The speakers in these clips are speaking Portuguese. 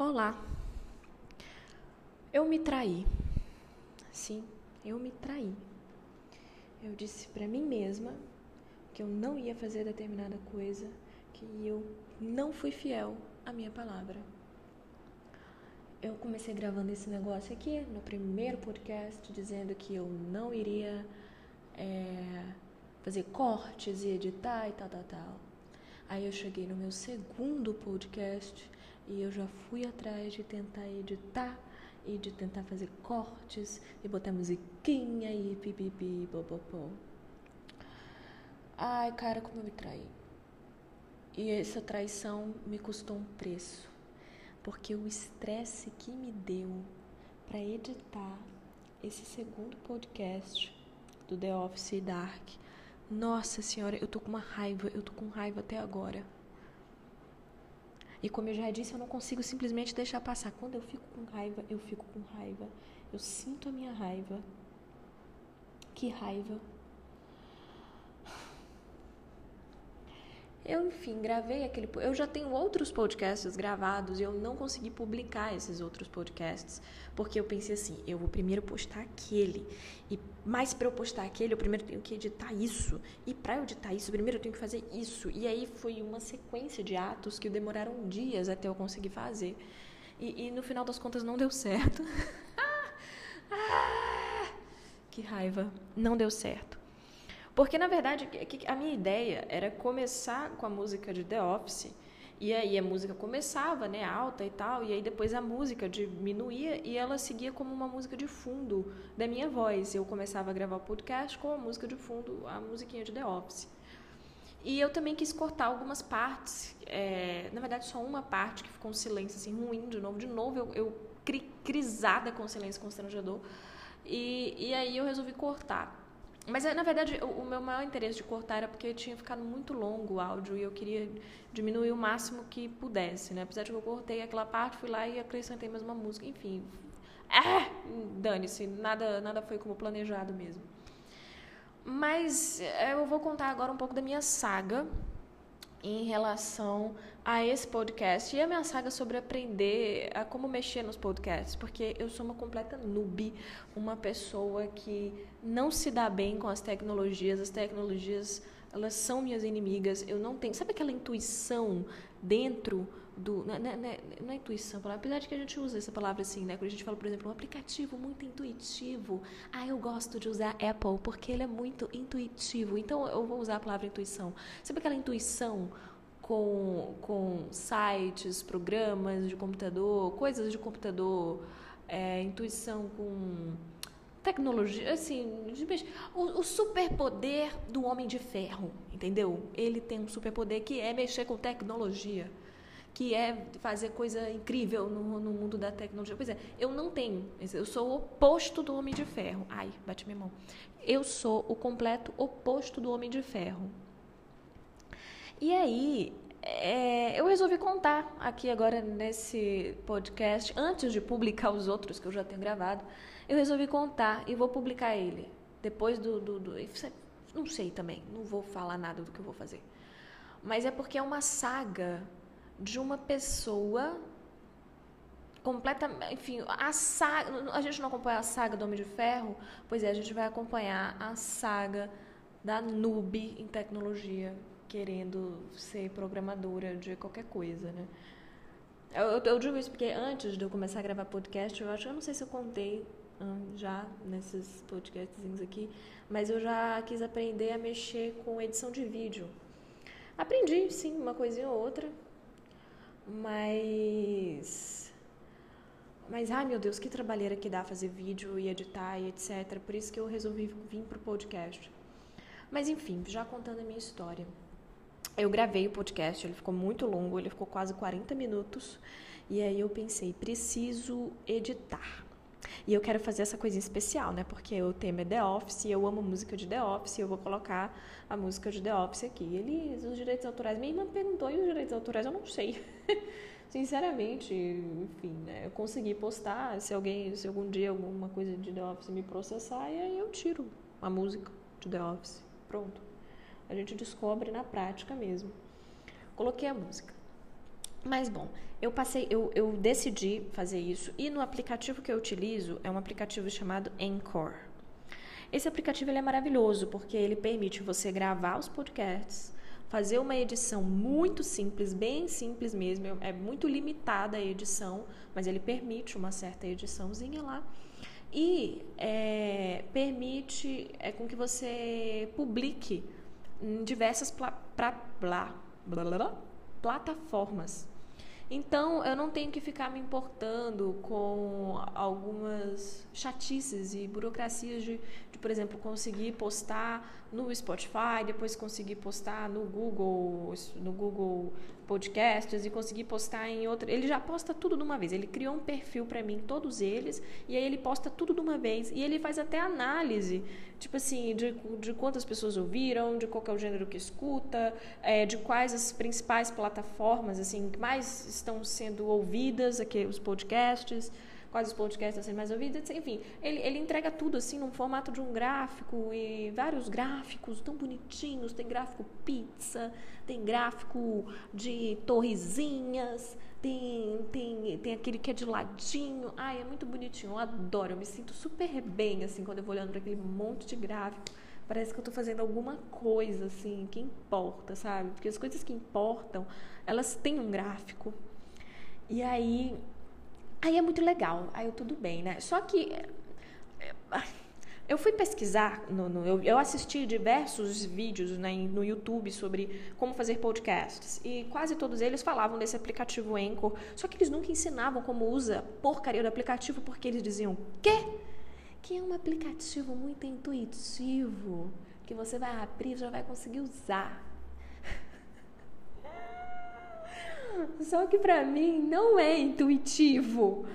Olá. Eu me traí. Sim, eu me traí. Eu disse para mim mesma que eu não ia fazer determinada coisa, que eu não fui fiel à minha palavra. Eu comecei gravando esse negócio aqui no primeiro podcast, dizendo que eu não iria é, fazer cortes e editar e tal, tal, tal. Aí eu cheguei no meu segundo podcast e eu já fui atrás de tentar editar e de tentar fazer cortes e botar musiquinha e pipipi, popopó. Ai, cara, como eu me traí. E essa traição me custou um preço, porque o estresse que me deu para editar esse segundo podcast do The Office Dark nossa senhora, eu tô com uma raiva, eu tô com raiva até agora. E como eu já disse, eu não consigo simplesmente deixar passar. Quando eu fico com raiva, eu fico com raiva. Eu sinto a minha raiva. Que raiva. Eu, enfim, gravei aquele. Eu já tenho outros podcasts gravados e eu não consegui publicar esses outros podcasts. Porque eu pensei assim: eu vou primeiro postar aquele. E mais para eu postar aquele, eu primeiro tenho que editar isso. E para eu editar isso, primeiro eu tenho que fazer isso. E aí foi uma sequência de atos que demoraram dias até eu conseguir fazer. E, e no final das contas não deu certo. ah, que raiva. Não deu certo. Porque, na verdade, a minha ideia era começar com a música de The Office, e aí a música começava, né, alta e tal, e aí depois a música diminuía e ela seguia como uma música de fundo da minha voz. Eu começava a gravar o podcast com a música de fundo, a musiquinha de The Office. E eu também quis cortar algumas partes, é, na verdade só uma parte que ficou um silêncio assim ruim de novo. De novo eu, eu cri, crisada com o silêncio constrangedor. E, e aí eu resolvi cortar. Mas, na verdade, o, meu maior interesse de cortar era porque tinha ficado muito longo o áudio e eu queria diminuir o máximo que pudesse, né? Apesar de que eu cortei aquela parte, fui lá e acrescentei mais uma música, enfim. É, dane-se, nada, nada foi como planejado mesmo. Mas é, eu vou contar agora um pouco da minha saga em relação a esse podcast e a minha saga sobre aprender a como mexer nos podcasts, porque eu sou uma completa noob, uma pessoa que não se dá bem com as tecnologias, as tecnologias elas são minhas inimigas, eu não tenho, sabe aquela intuição dentro do, não, não, não, não é intuição, apesar de que a gente usa essa palavra assim, né, quando a gente fala, por exemplo, um aplicativo muito intuitivo, ah, eu gosto de usar Apple porque ele é muito intuitivo, então eu vou usar a palavra intuição, sabe aquela intuição com, com sites, programas de computador, coisas de computador, é, intuição com tecnologia, assim, o, o superpoder do homem de ferro, entendeu? Ele tem um superpoder que é mexer com tecnologia, que é fazer coisa incrível no, no mundo da tecnologia. Pois é, eu não tenho, eu sou o oposto do homem de ferro. Ai, bate minha mão. Eu sou o completo oposto do homem de ferro. E aí, é, eu resolvi contar aqui agora nesse podcast, antes de publicar os outros que eu já tenho gravado, eu resolvi contar e vou publicar ele. Depois do, do, do. Não sei também, não vou falar nada do que eu vou fazer. Mas é porque é uma saga de uma pessoa completamente. Enfim, a saga. A gente não acompanha a saga do Homem de Ferro? Pois é, a gente vai acompanhar a saga da noob em tecnologia querendo ser programadora de qualquer coisa, né? Eu, eu, digo isso porque antes de eu começar a gravar podcast, eu acho, eu não sei se eu contei hum, já nesses podcasts aqui, mas eu já quis aprender a mexer com edição de vídeo. Aprendi, sim, uma coisinha ou outra, mas. Mas, ai meu Deus, que trabalheira que dá fazer vídeo e editar e etc. Por isso que eu resolvi vir pro podcast. Mas, enfim, já contando a minha história. Eu gravei o podcast, ele ficou muito longo, ele ficou quase 40 minutos. E aí eu pensei, preciso editar. E eu quero fazer essa coisinha especial, né? Porque o tema é The Office, eu amo música de The Office, eu vou colocar a música de The Office aqui. Eles, os direitos autorais, minha irmã perguntou, e os direitos autorais eu não sei. Sinceramente, enfim, né? Eu consegui postar, se alguém, se algum dia alguma coisa de The Office me processar, e aí eu tiro a música de The Office. Pronto. A gente descobre na prática mesmo. Coloquei a música. Mas bom, eu passei, eu, eu decidi fazer isso e no aplicativo que eu utilizo é um aplicativo chamado Anchor. Esse aplicativo é maravilhoso porque ele permite você gravar os podcasts, fazer uma edição muito simples, bem simples mesmo, é muito limitada a edição, mas ele permite uma certa ediçãozinha lá e é, permite é, com que você publique em diversas pra, blá, blá, blá, plataformas. Então, eu não tenho que ficar me importando com algumas chatices e burocracias de, de, por exemplo, conseguir postar no Spotify, depois conseguir postar no Google, no Google Podcasts e conseguir postar em outra. Ele já posta tudo de uma vez. Ele criou um perfil para mim, todos eles, e aí ele posta tudo de uma vez. E ele faz até análise, tipo assim, de, de quantas pessoas ouviram, de qual é o gênero que escuta, é, de quais as principais plataformas assim que mais estão sendo ouvidas aqui os podcasts quais os podcasts estão sendo mais ouvidos, enfim, ele, ele entrega tudo assim num formato de um gráfico e vários gráficos tão bonitinhos, tem gráfico pizza, tem gráfico de torrezinhas, tem, tem, tem aquele que é de ladinho, ai, é muito bonitinho, eu adoro, eu me sinto super bem assim quando eu vou olhando para aquele monte de gráfico. Parece que eu estou fazendo alguma coisa assim que importa, sabe? Porque as coisas que importam, elas têm um gráfico. E aí Aí é muito legal, aí eu tudo bem, né? Só que eh, eu fui pesquisar, no, no, eu, eu, assisti diversos vídeos né, no YouTube sobre como fazer podcasts e quase todos eles falavam desse aplicativo Anchor, só que eles nunca ensinavam como usa porcaria do aplicativo porque eles diziam quê? Que é um aplicativo muito intuitivo que você vai abrir e já vai conseguir usar. Só que para mim não é intuitivo.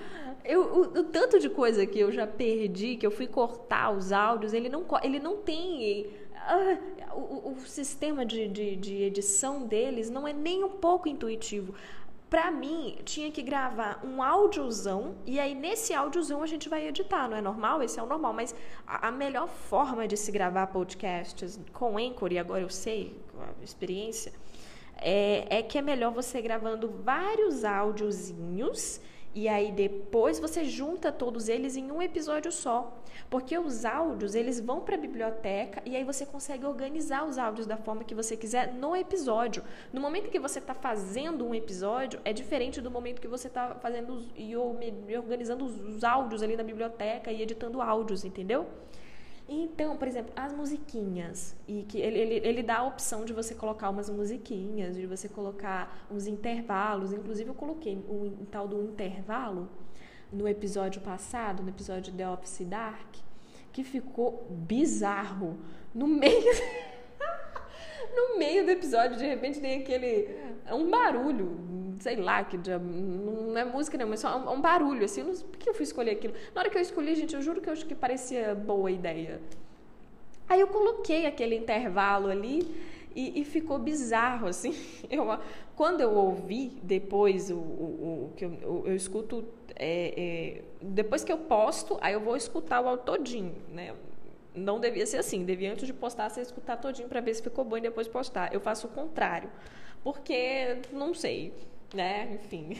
Eu, o, o, tanto de coisa que eu já perdi, que eu fui cortar os áudios, ele não, ele não tem. Uh, o, o, sistema de, de, de edição deles não é nem um pouco intuitivo. Para mim, tinha que gravar um áudiozão e aí nesse áudiozão a gente vai editar, não é normal? Esse é o normal, mas a, a melhor forma de se gravar podcasts com Anchor, e agora eu sei, com a experiência, é, é que é melhor você gravando vários áudiozinhos e aí depois você junta todos eles em um episódio só. Porque os áudios, eles vão para a biblioteca e aí você consegue organizar os áudios da forma que você quiser no episódio. No momento que você está fazendo um episódio, é diferente do momento que você está fazendo e organizando os áudios ali na biblioteca e editando áudios, entendeu? Então, por exemplo, as musiquinhas, e que ele, ele, ele dá a opção de você colocar umas musiquinhas, de você colocar uns intervalos. Inclusive, eu coloquei um, um tal do intervalo no episódio passado, no episódio The Office Dark, que ficou bizarro. No meio. no meio do episódio, de repente tem aquele. um barulho sei lá, que não é música não, mas só um, um barulho, assim, não por que eu fui escolher aquilo. Na hora que eu escolhi, gente, eu juro que eu acho que parecia boa ideia. Aí eu coloquei aquele intervalo ali e, e ficou bizarro, assim. Eu, quando eu ouvi depois o, o, o que eu, eu, eu escuto, é, é, depois que eu posto, aí eu vou escutar o todinho, né? Não devia ser assim, devia antes de postar, você escutar todinho para ver se ficou bom e depois postar. Eu faço o contrário, porque não sei, né? Enfim.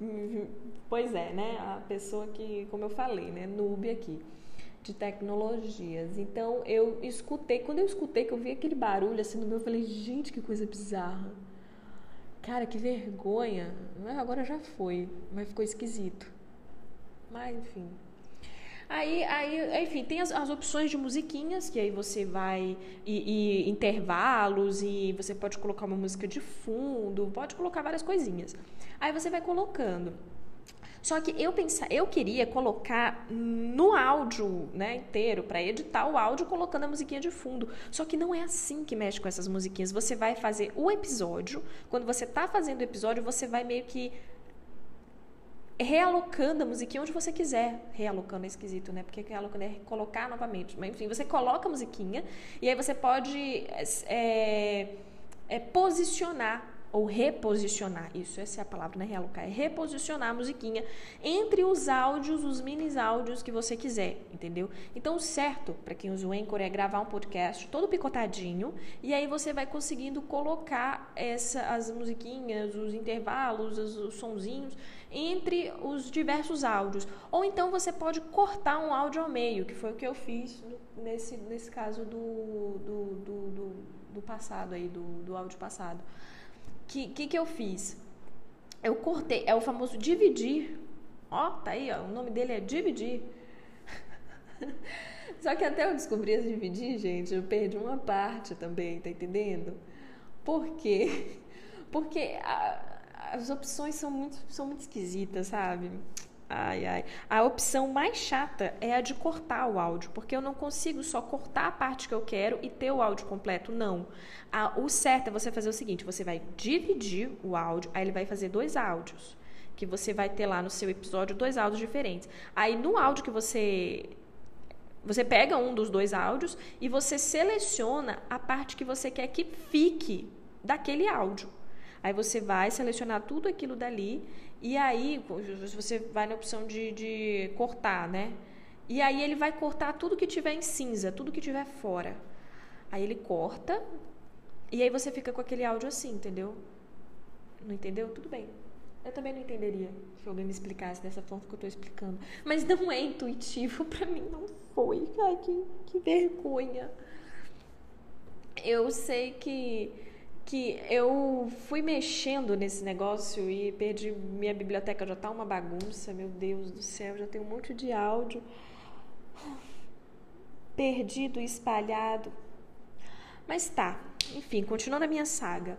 pois é, né? A pessoa que, como eu falei, né? Noob aqui de tecnologias. Então eu escutei, quando eu escutei que eu vi aquele barulho assim no meu, eu falei, gente, que coisa bizarra. Cara, que vergonha. Agora já foi, mas ficou esquisito. Mas enfim. Aí, aí enfim, tem as, as, opções de musiquinhas, que aí você vai. E, e, intervalos, e você pode colocar uma música de fundo, pode colocar várias coisinhas. Aí você vai colocando. Só que eu pensar, eu queria colocar no áudio, né, inteiro para editar o áudio colocando a musiquinha de fundo. Só que não é assim que mexe com essas musiquinhas. Você vai fazer o episódio, quando você está fazendo o episódio, você vai meio que realocando a musiquinha onde você quiser. Realocando é esquisito, né? Porque realocando é colocar novamente. Mas enfim, você coloca a musiquinha e aí você pode é, é, posicionar ou reposicionar, isso, essa é a palavra, né, realocar, é reposicionar a musiquinha entre os áudios, os mini áudios que você quiser, entendeu? Então, o certo para quem usa o Anchor é gravar um podcast todo picotadinho e aí você vai conseguindo colocar essa, as musiquinhas, os intervalos, os, os sonzinhos entre os diversos áudios. Ou então você pode cortar um áudio ao meio, que foi o que eu fiz nesse, nesse caso do, do, do, do, do passado aí, do, do áudio passado. Que, que, que eu fiz? Eu cortei, é o famoso dividir. Ó, tá aí, ó, o nome dele é dividir. Só que até eu descobri esse dividir, gente, eu perdi uma parte também, tá entendendo? Por quê? Porque a, as opções são muito, são muito esquisitas, sabe? Ai, ai. A opção mais chata é a de cortar o áudio, porque eu não consigo só cortar a parte que eu quero e ter o áudio completo. Não. A, o certo é você fazer o seguinte: você vai dividir o áudio, aí ele vai fazer dois áudios. Que você vai ter lá no seu episódio dois áudios diferentes. Aí no áudio que você. Você pega um dos dois áudios e você seleciona a parte que você quer que fique daquele áudio. Aí você vai selecionar tudo aquilo dali e aí você vai na opção de, de cortar, né? E aí ele vai cortar tudo que tiver em cinza, tudo que tiver fora. Aí ele corta e aí você fica com aquele áudio assim, entendeu? Não entendeu? Tudo bem. Eu também não entenderia se alguém me explicasse dessa forma que eu estou explicando. Mas não é intuitivo, para mim não foi. Ai, que, que vergonha. Eu sei que que eu fui mexendo nesse negócio e perdi minha biblioteca já tá uma bagunça, meu Deus do céu, já tem um monte de áudio perdido, espalhado. Mas tá, enfim, continuando a minha saga.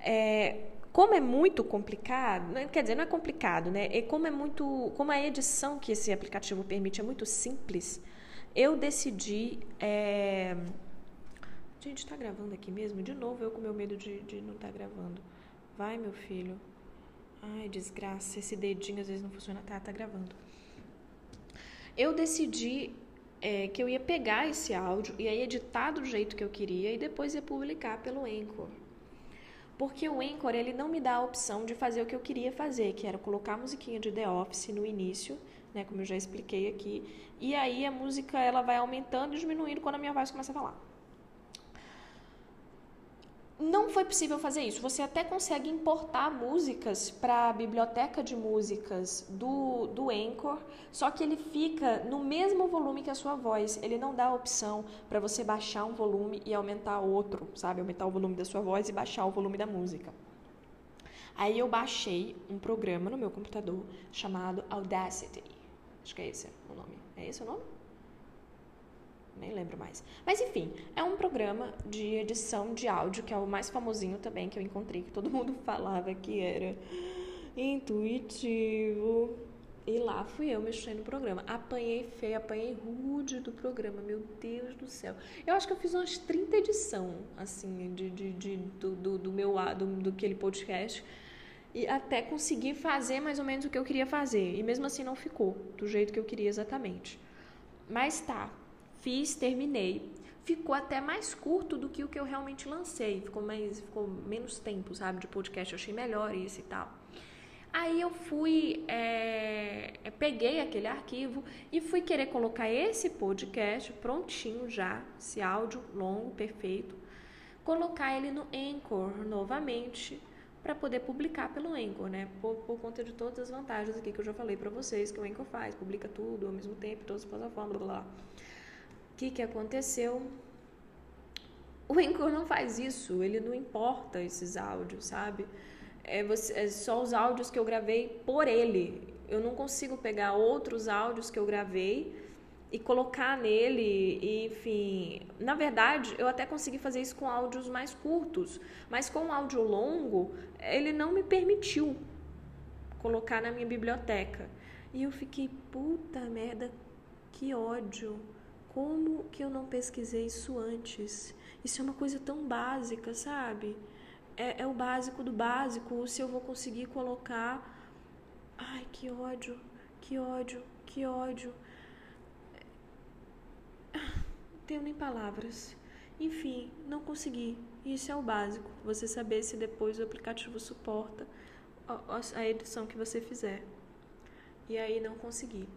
É, como é muito complicado, né, quer dizer, não é complicado, né? E como é muito, como a edição que esse aplicativo permite é muito simples, eu decidi é, Gente, está gravando aqui mesmo? De novo eu com meu medo de, de não estar tá gravando. Vai, meu filho. Ai, desgraça. Esse dedinho às vezes não funciona. Tá, tá gravando. Eu decidi é, que eu ia pegar esse áudio e ia editar do jeito que eu queria e depois ia publicar pelo Anchor. Porque o Anchor, ele não me dá a opção de fazer o que eu queria fazer, que era colocar a musiquinha de The Office no início, né, como eu já expliquei aqui, e aí a música ela vai aumentando e diminuindo quando a minha voz começa a falar não foi possível fazer isso. Você até consegue importar músicas para a biblioteca de músicas do, do Anchor, só que ele fica no mesmo volume que a sua voz. Ele não dá a opção para você baixar um volume e aumentar outro, sabe? Aumentar o volume da sua voz e baixar o volume da música. Aí eu baixei um programa no meu computador chamado Audacity. Acho que é esse o nome. É esse o nome? Nem lembro mais. Mas enfim, é um programa de edição de áudio, que é o mais famosinho também que eu encontrei, que todo mundo falava que era intuitivo. E lá fui eu mexendo no programa. Apanhei feio, apanhei rude do programa, meu Deus do céu. Eu acho que eu fiz umas 30 edição assim, de, de, de do, do, do, meu do, do aquele podcast. E até conseguir fazer mais ou menos o que eu queria fazer. E mesmo assim não ficou do jeito que eu queria exatamente. Mas tá, Fiz, terminei. Ficou até mais curto do que o que eu realmente lancei. Ficou, mais, ficou menos tempo, sabe, de podcast. Eu achei melhor isso e tal. Aí eu fui, é, peguei aquele arquivo e fui querer colocar esse podcast prontinho já, esse áudio longo, perfeito, colocar ele no Anchor novamente para poder publicar pelo Anchor, né? Por, por, conta de todas as vantagens aqui que eu já falei para vocês que o Anchor faz, publica tudo ao mesmo tempo, todas as plataformas, blá blá. O que, que aconteceu? O Anchor não faz isso, ele não importa esses áudios, sabe? É, você, é só os áudios que eu gravei por ele. Eu não consigo pegar outros áudios que eu gravei e colocar nele, e, enfim. Na verdade, eu até consegui fazer isso com áudios mais curtos, mas com áudio longo, ele não me permitiu colocar na minha biblioteca. E eu fiquei, puta merda, que ódio. Como que eu não pesquisei isso antes? Isso é uma coisa tão básica, sabe? É, é o básico do básico. Se eu vou conseguir colocar. Ai, que ódio, que ódio, que ódio. Não tenho nem palavras. Enfim, não consegui. Isso é o básico. Você saber se depois o aplicativo suporta a edição que você fizer. E aí não consegui.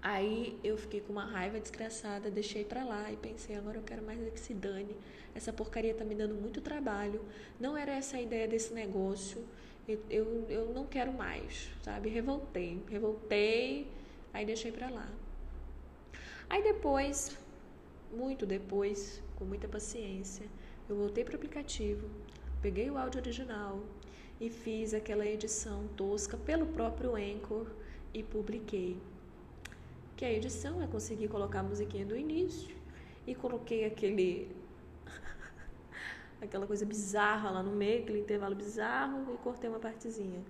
Aí eu fiquei com uma raiva desgraçada, deixei pra lá e pensei, agora eu quero mais é que se dane. Essa porcaria tá me dando muito trabalho. Não era essa a ideia desse negócio. Eu, eu, eu não quero mais, sabe? Revoltei, revoltei, aí deixei pra lá. Aí depois, muito depois, com muita paciência, eu voltei pro aplicativo, peguei o áudio original e fiz aquela edição tosca pelo próprio Anchor e publiquei que a edição é conseguir colocar a musiquinha do início e coloquei aquele aquela coisa bizarra lá no meio, aquele intervalo bizarro e cortei uma partezinha.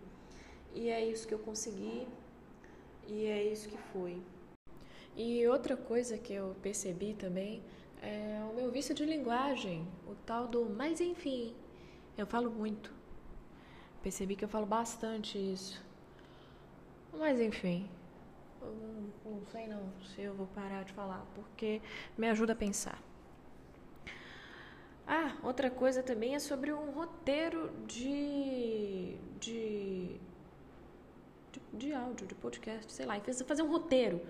E é isso que eu consegui e é isso que foi. E outra coisa que eu percebi também é o meu vício de linguagem, o tal do mas enfim. Eu falo muito. Percebi que eu falo bastante isso. Mas enfim, não, sei não se eu vou parar de falar, porque me ajuda a pensar. Ah, outra coisa também é sobre um roteiro de, de, de, de áudio, de podcast, sei lá, fazer um roteiro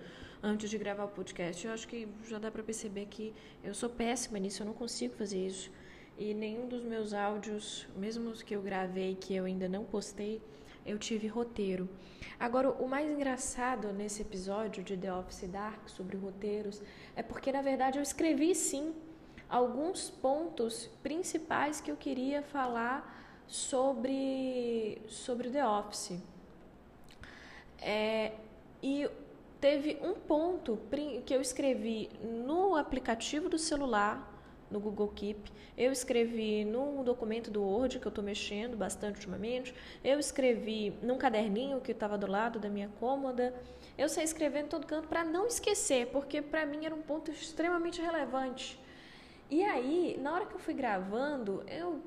antes de gravar o podcast. Eu acho que já dá para perceber que eu sou péssima nisso, eu não consigo fazer isso. E nenhum dos meus áudios, mesmo os que eu gravei que eu ainda não postei, eu tive roteiro. Agora, o mais engraçado nesse episódio de The Office Dark sobre roteiros é porque, na verdade, eu escrevi sim alguns pontos principais que eu queria falar sobre, sobre The Office. É, e teve um ponto que eu escrevi no aplicativo do celular no Google Keep, eu escrevi num documento do Word que eu estou mexendo bastante ultimamente, eu escrevi num caderninho que estava do lado da minha cômoda, eu saí escrevendo em todo canto para não esquecer, porque para mim era um ponto extremamente relevante. E aí, na hora que eu fui gravando, eu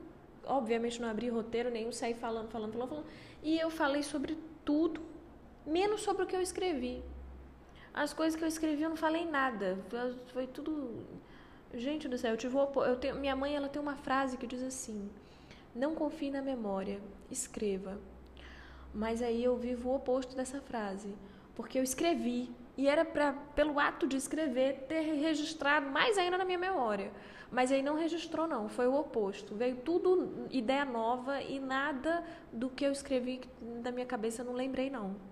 obviamente não abri roteiro nenhum, saí falando, falando, falando, falando, e eu falei sobre tudo, menos sobre o que eu escrevi. As coisas que eu escrevi eu não falei nada, foi tudo Gente do céu, eu tive eu tenho, minha mãe ela tem uma frase que diz assim: Não confie na memória, escreva. Mas aí eu vivo o oposto dessa frase, porque eu escrevi e era para pelo ato de escrever ter registrado mais ainda na minha memória. Mas aí não registrou não, foi o oposto. Veio tudo ideia nova e nada do que eu escrevi da minha cabeça eu não lembrei não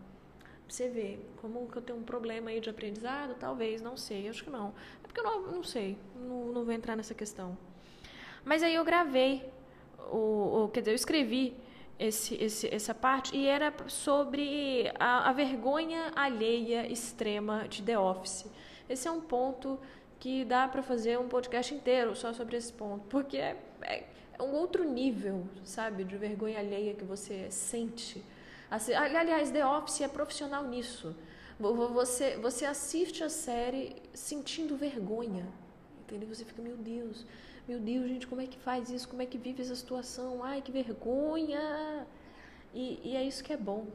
você ver como que eu tenho um problema aí de aprendizado, talvez, não sei, acho que não. É porque eu não, não sei, não, não vou entrar nessa questão. Mas aí eu gravei, o, o quer dizer, eu escrevi esse, esse, essa parte e era sobre a, a, vergonha alheia extrema de The Office. Esse é um ponto que dá para fazer um podcast inteiro só sobre esse ponto, porque é, é um outro nível, sabe, de vergonha alheia que você sente Aliás, The Office é profissional nisso. Você, você assiste a série sentindo vergonha. Entendeu? Você fica, meu Deus, meu Deus, gente, como é que faz isso? Como é que vive essa situação? Ai, que vergonha! E, e é isso que é bom.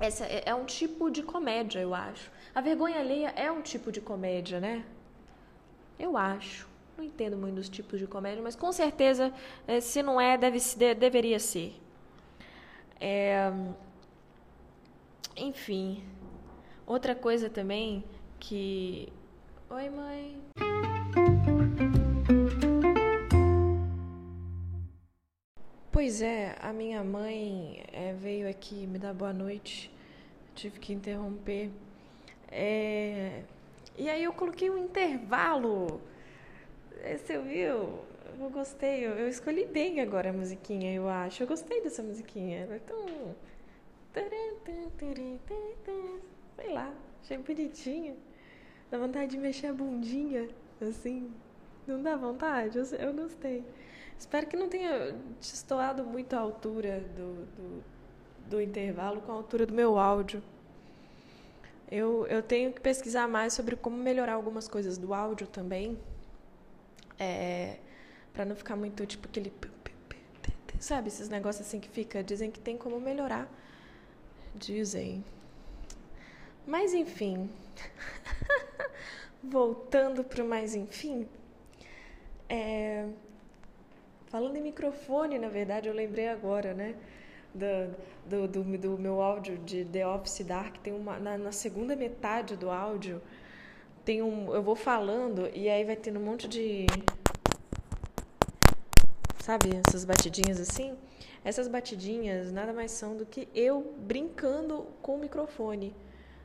Essa é, é um tipo de comédia, eu acho. A vergonha alheia é um tipo de comédia, né? Eu acho. Não entendo muito dos tipos de comédia, mas com certeza, eh, se não é, deve, deveria ser. É, enfim, outra coisa também que. Oi, mãe. Pois é, a minha mãe é, veio aqui me dar boa noite, tive que interromper. É, e aí eu coloquei um intervalo. Você viu? Eu gostei. Eu, eu, escolhi bem agora a musiquinha, eu acho. Eu gostei dessa musiquinha. Ela é tão. Sei lá, achei bonitinha. Dá vontade de mexer a bundinha, assim. Não dá vontade? Eu, eu gostei. Espero que não tenha destoado muito a altura do, do, do intervalo com a altura do meu áudio. Eu, eu tenho que pesquisar mais sobre como melhorar algumas coisas do áudio também. É, para não ficar muito tipo aquele. Sabe, esses negócios assim que fica. Dizem que tem como melhorar. Dizem. Mas enfim. Voltando para o mais enfim. É... Falando em microfone, na verdade, eu lembrei agora, né? Do, do, do, do meu áudio de The Office Dark, tem uma. Na, na, segunda metade do áudio, tem um. Eu vou falando e aí vai tendo um monte de. Sabe, essas batidinhas assim? Essas batidinhas nada mais são do que eu brincando com o microfone.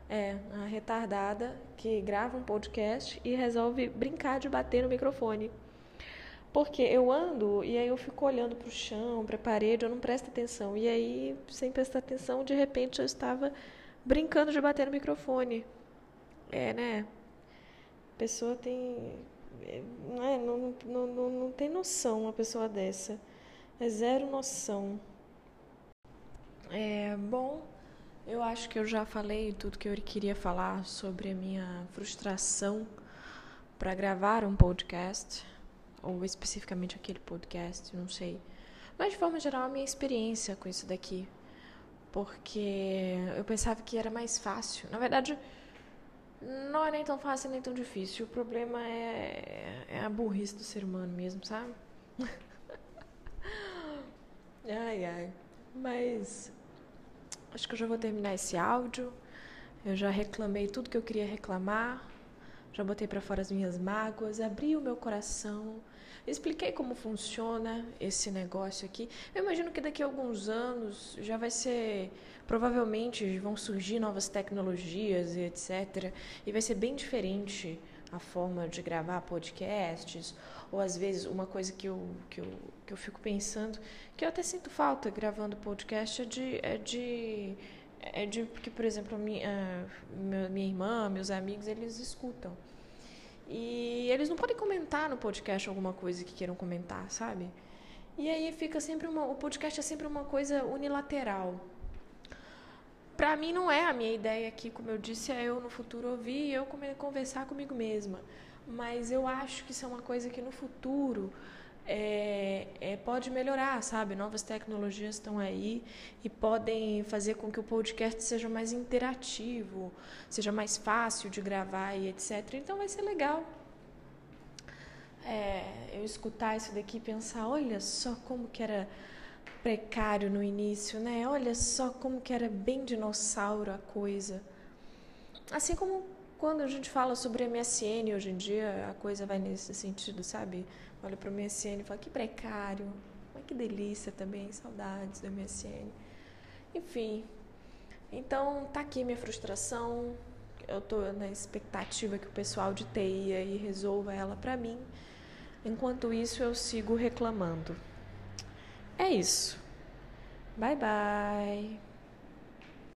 É, a retardada que grava um podcast e resolve brincar de bater no microfone. Porque eu ando e aí eu fico olhando para o chão, para a parede, eu não presto atenção. E aí, sem prestar atenção, de repente eu estava brincando de bater no microfone. É, né? A pessoa tem. Não, é, não, não, não, não tem noção uma pessoa dessa. É zero noção. É, bom, eu acho que eu já falei tudo que eu queria falar sobre a minha frustração para gravar um podcast ou especificamente aquele podcast, não sei. Mas de forma geral, a minha experiência com isso daqui. Porque eu pensava que era mais fácil. Na verdade, não é nem tão fácil nem tão difícil. O problema é, é a burrice do ser humano mesmo, sabe? ai, ai. Mas acho que eu já vou terminar esse áudio. Eu já reclamei tudo que eu queria reclamar. Já botei para fora as minhas mágoas, abri o meu coração Expliquei como funciona esse negócio aqui. Eu imagino que daqui a alguns anos já vai ser. Provavelmente vão surgir novas tecnologias e etc. E vai ser bem diferente a forma de gravar podcasts. Ou às vezes, uma coisa que eu, que eu, que eu fico pensando, que eu até sinto falta gravando podcast, é de. É de é de porque, por exemplo, minha, minha irmã, meus amigos, eles escutam. E eles não podem comentar no podcast alguma coisa que queiram comentar, sabe? E aí fica sempre uma. O podcast é sempre uma coisa unilateral. Pra mim não é a minha ideia aqui, como eu disse, é eu no futuro ouvir e eu conversar comigo mesma. Mas eu acho que isso é uma coisa que no futuro é, é, pode melhorar, sabe? Novas tecnologias estão aí e podem fazer com que o podcast seja mais interativo, seja mais fácil de gravar e etc. Então vai ser legal é, eu escutar isso daqui e pensar, olha só como que era precário no início, né? Olha só como que era bem dinossauro a coisa. Assim como quando a gente fala sobre MSN hoje em dia, a coisa vai nesse sentido, sabe? olha para o MSN e fala que precário, mas que delícia também, saudades do MSN. Enfim, então tá aqui minha frustração. Eu tô na expectativa que o pessoal de TI aí resolva ela para mim. Enquanto isso, eu sigo reclamando. É isso. Bye bye.